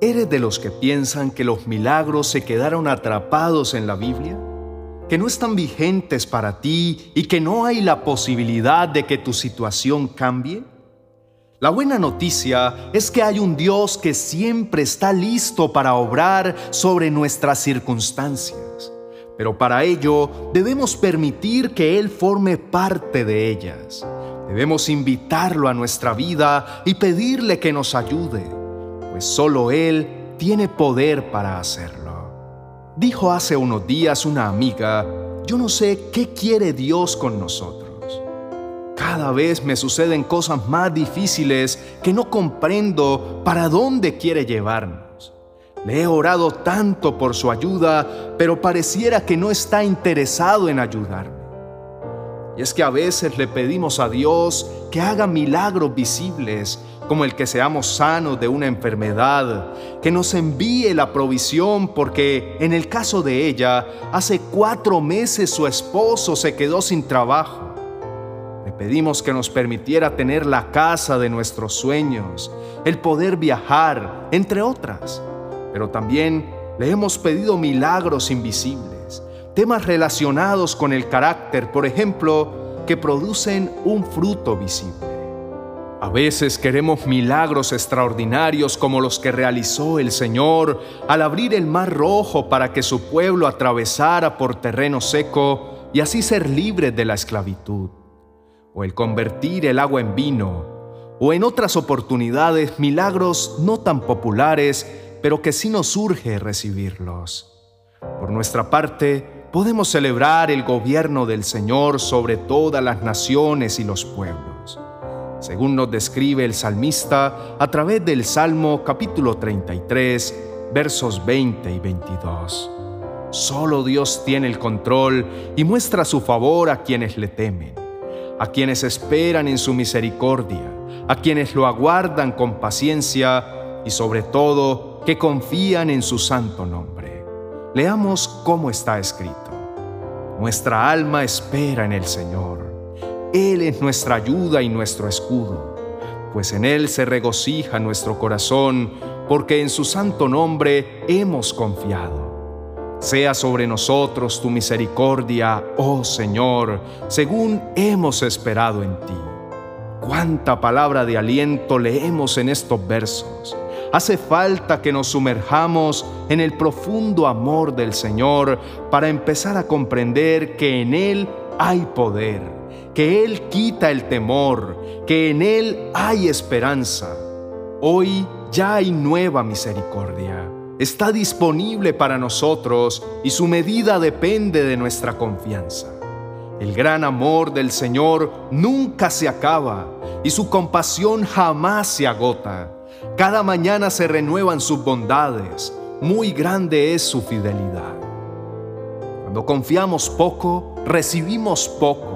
¿Eres de los que piensan que los milagros se quedaron atrapados en la Biblia? ¿Que no están vigentes para ti y que no hay la posibilidad de que tu situación cambie? La buena noticia es que hay un Dios que siempre está listo para obrar sobre nuestras circunstancias, pero para ello debemos permitir que Él forme parte de ellas. Debemos invitarlo a nuestra vida y pedirle que nos ayude pues solo Él tiene poder para hacerlo. Dijo hace unos días una amiga, yo no sé qué quiere Dios con nosotros. Cada vez me suceden cosas más difíciles que no comprendo para dónde quiere llevarnos. Le he orado tanto por su ayuda, pero pareciera que no está interesado en ayudarme. Y es que a veces le pedimos a Dios que haga milagros visibles como el que seamos sanos de una enfermedad, que nos envíe la provisión porque en el caso de ella, hace cuatro meses su esposo se quedó sin trabajo. Le pedimos que nos permitiera tener la casa de nuestros sueños, el poder viajar, entre otras. Pero también le hemos pedido milagros invisibles, temas relacionados con el carácter, por ejemplo, que producen un fruto visible. A veces queremos milagros extraordinarios como los que realizó el Señor al abrir el mar rojo para que su pueblo atravesara por terreno seco y así ser libre de la esclavitud, o el convertir el agua en vino, o en otras oportunidades milagros no tan populares, pero que sí nos urge recibirlos. Por nuestra parte, podemos celebrar el gobierno del Señor sobre todas las naciones y los pueblos según nos describe el salmista a través del Salmo capítulo 33, versos 20 y 22. Solo Dios tiene el control y muestra su favor a quienes le temen, a quienes esperan en su misericordia, a quienes lo aguardan con paciencia y sobre todo que confían en su santo nombre. Leamos cómo está escrito. Nuestra alma espera en el Señor él es nuestra ayuda y nuestro escudo, pues en Él se regocija nuestro corazón, porque en su santo nombre hemos confiado. Sea sobre nosotros tu misericordia, oh Señor, según hemos esperado en ti. Cuánta palabra de aliento leemos en estos versos. Hace falta que nos sumerjamos en el profundo amor del Señor para empezar a comprender que en Él hay poder que Él quita el temor, que en Él hay esperanza. Hoy ya hay nueva misericordia. Está disponible para nosotros y su medida depende de nuestra confianza. El gran amor del Señor nunca se acaba y su compasión jamás se agota. Cada mañana se renuevan sus bondades. Muy grande es su fidelidad. Cuando confiamos poco, recibimos poco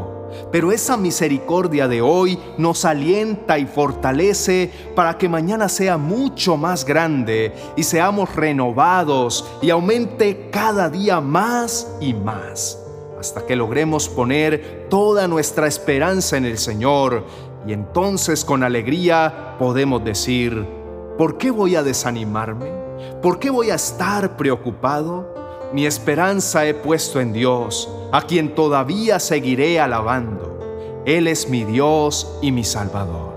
pero esa misericordia de hoy nos alienta y fortalece para que mañana sea mucho más grande y seamos renovados y aumente cada día más y más, hasta que logremos poner toda nuestra esperanza en el Señor y entonces con alegría podemos decir, ¿por qué voy a desanimarme? ¿Por qué voy a estar preocupado? Mi esperanza he puesto en Dios, a quien todavía seguiré alabando. Él es mi Dios y mi Salvador.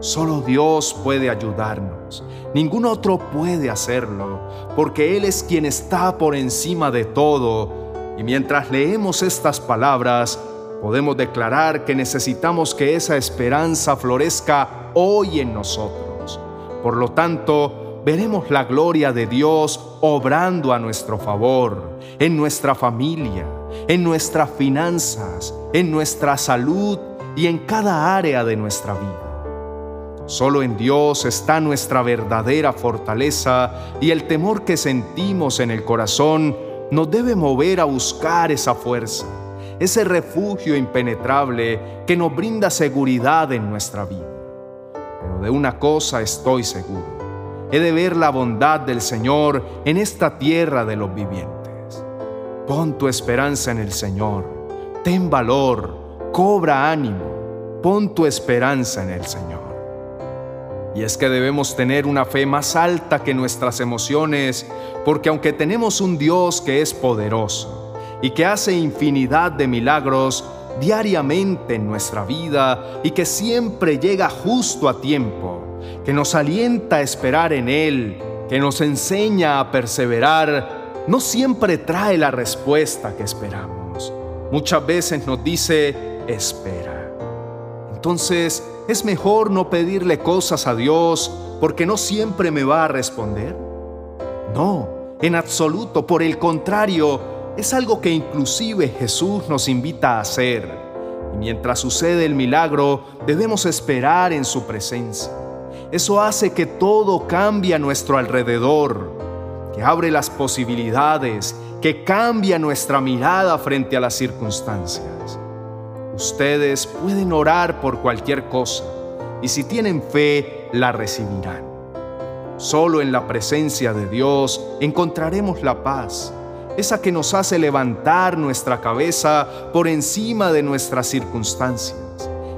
Solo Dios puede ayudarnos. Ningún otro puede hacerlo, porque Él es quien está por encima de todo. Y mientras leemos estas palabras, podemos declarar que necesitamos que esa esperanza florezca hoy en nosotros. Por lo tanto, veremos la gloria de Dios obrando a nuestro favor, en nuestra familia, en nuestras finanzas, en nuestra salud y en cada área de nuestra vida. Solo en Dios está nuestra verdadera fortaleza y el temor que sentimos en el corazón nos debe mover a buscar esa fuerza, ese refugio impenetrable que nos brinda seguridad en nuestra vida. Pero de una cosa estoy seguro he de ver la bondad del Señor en esta tierra de los vivientes. Pon tu esperanza en el Señor, ten valor, cobra ánimo, pon tu esperanza en el Señor. Y es que debemos tener una fe más alta que nuestras emociones, porque aunque tenemos un Dios que es poderoso y que hace infinidad de milagros diariamente en nuestra vida y que siempre llega justo a tiempo, que nos alienta a esperar en Él, que nos enseña a perseverar, no siempre trae la respuesta que esperamos. Muchas veces nos dice, espera. Entonces, ¿Es mejor no pedirle cosas a Dios porque no siempre me va a responder? No, en absoluto, por el contrario, es algo que inclusive Jesús nos invita a hacer. Y mientras sucede el milagro, debemos esperar en su presencia. Eso hace que todo cambie a nuestro alrededor, que abre las posibilidades, que cambia nuestra mirada frente a las circunstancias. Ustedes pueden orar por cualquier cosa y si tienen fe, la recibirán. Solo en la presencia de Dios encontraremos la paz, esa que nos hace levantar nuestra cabeza por encima de nuestras circunstancias,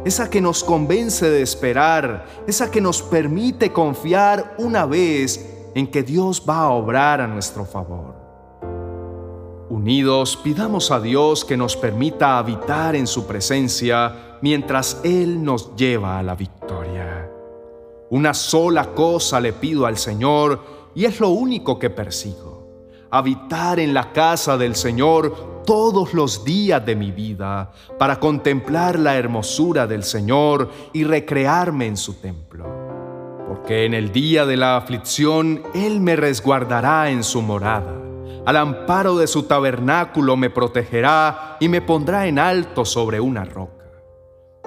esa que nos convence de esperar, esa que nos permite confiar una vez en que Dios va a obrar a nuestro favor. Unidos, pidamos a Dios que nos permita habitar en su presencia mientras Él nos lleva a la victoria. Una sola cosa le pido al Señor y es lo único que persigo. Habitar en la casa del Señor todos los días de mi vida para contemplar la hermosura del Señor y recrearme en su templo. Porque en el día de la aflicción Él me resguardará en su morada al amparo de su tabernáculo me protegerá y me pondrá en alto sobre una roca.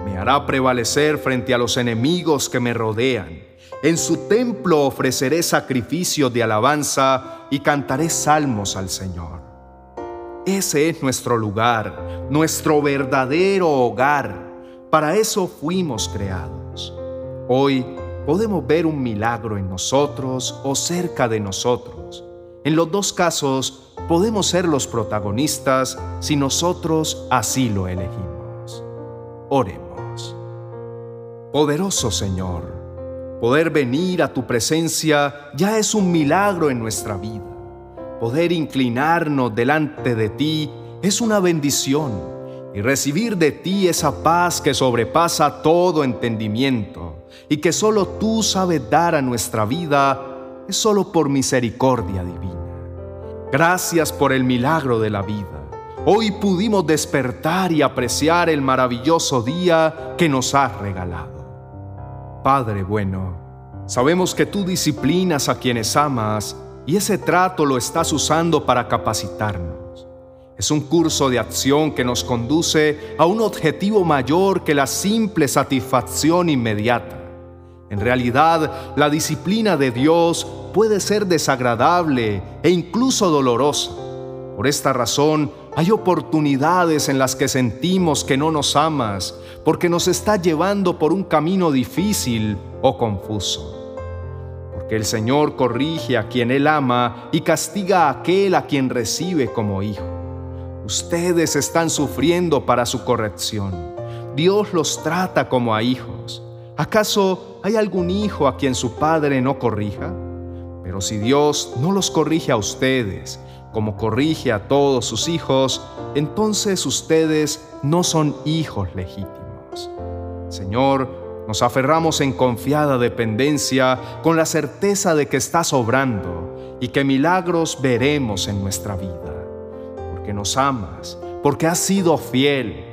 Me hará prevalecer frente a los enemigos que me rodean. En su templo ofreceré sacrificio de alabanza y cantaré salmos al Señor. Ese es nuestro lugar, nuestro verdadero hogar. Para eso fuimos creados. Hoy podemos ver un milagro en nosotros o cerca de nosotros en los dos casos podemos ser los protagonistas si nosotros así lo elegimos. Oremos. Poderoso Señor, poder venir a tu presencia ya es un milagro en nuestra vida. Poder inclinarnos delante de ti es una bendición y recibir de ti esa paz que sobrepasa todo entendimiento y que solo tú sabes dar a nuestra vida es solo por misericordia divina. Gracias por el milagro de la vida. Hoy pudimos despertar y apreciar el maravilloso día que nos has regalado. Padre bueno, sabemos que tú disciplinas a quienes amas y ese trato lo estás usando para capacitarnos. Es un curso de acción que nos conduce a un objetivo mayor que la simple satisfacción inmediata. En realidad, la disciplina de Dios puede ser desagradable e incluso dolorosa. Por esta razón, hay oportunidades en las que sentimos que no nos amas porque nos está llevando por un camino difícil o confuso. Porque el Señor corrige a quien Él ama y castiga a aquel a quien recibe como hijo. Ustedes están sufriendo para su corrección. Dios los trata como a hijos. ¿Acaso hay algún hijo a quien su padre no corrija? Pero si Dios no los corrige a ustedes, como corrige a todos sus hijos, entonces ustedes no son hijos legítimos. Señor, nos aferramos en confiada dependencia con la certeza de que estás obrando y que milagros veremos en nuestra vida, porque nos amas, porque has sido fiel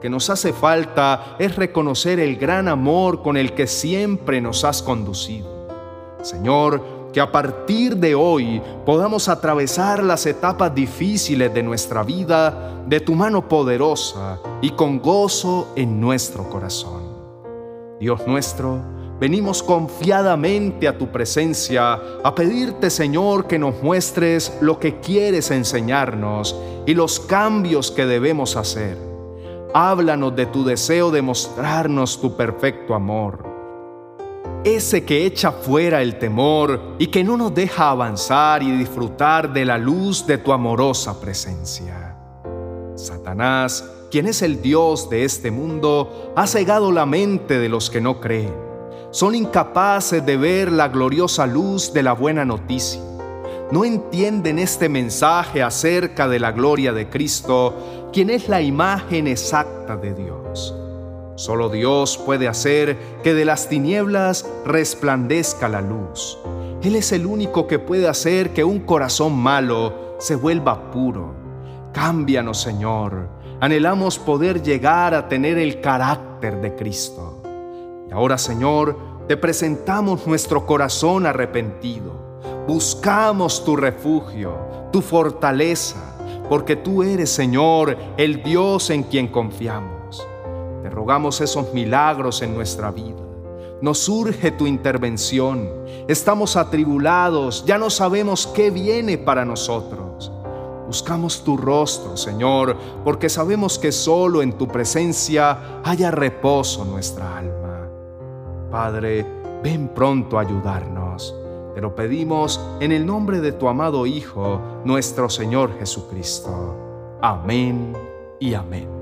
que nos hace falta es reconocer el gran amor con el que siempre nos has conducido. Señor, que a partir de hoy podamos atravesar las etapas difíciles de nuestra vida de tu mano poderosa y con gozo en nuestro corazón. Dios nuestro, venimos confiadamente a tu presencia a pedirte, Señor, que nos muestres lo que quieres enseñarnos y los cambios que debemos hacer Háblanos de tu deseo de mostrarnos tu perfecto amor. Ese que echa fuera el temor y que no nos deja avanzar y disfrutar de la luz de tu amorosa presencia. Satanás, quien es el Dios de este mundo, ha cegado la mente de los que no creen. son incapaces de ver la gloriosa luz de la buena noticia. No entienden este mensaje acerca de la gloria de Cristo, quien es la imagen exacta de Dios. Solo Dios puede hacer que de las tinieblas resplandezca la luz. Él es el único que puede hacer que un corazón malo se vuelva puro. Cámbianos, Señor. Anhelamos poder llegar a tener el carácter de Cristo. Y ahora, Señor, te presentamos nuestro corazón arrepentido. Buscamos tu refugio, tu fortaleza, porque tú eres, Señor, el Dios en quien confiamos. Te rogamos esos milagros en nuestra vida. Nos surge tu intervención. Estamos atribulados, ya no sabemos qué viene para nosotros. Buscamos tu rostro, Señor, porque sabemos que solo en tu presencia haya reposo nuestra alma. Padre, ven pronto a ayudarnos. Te lo pedimos en el nombre de tu amado Hijo, nuestro Señor Jesucristo. Amén y amén.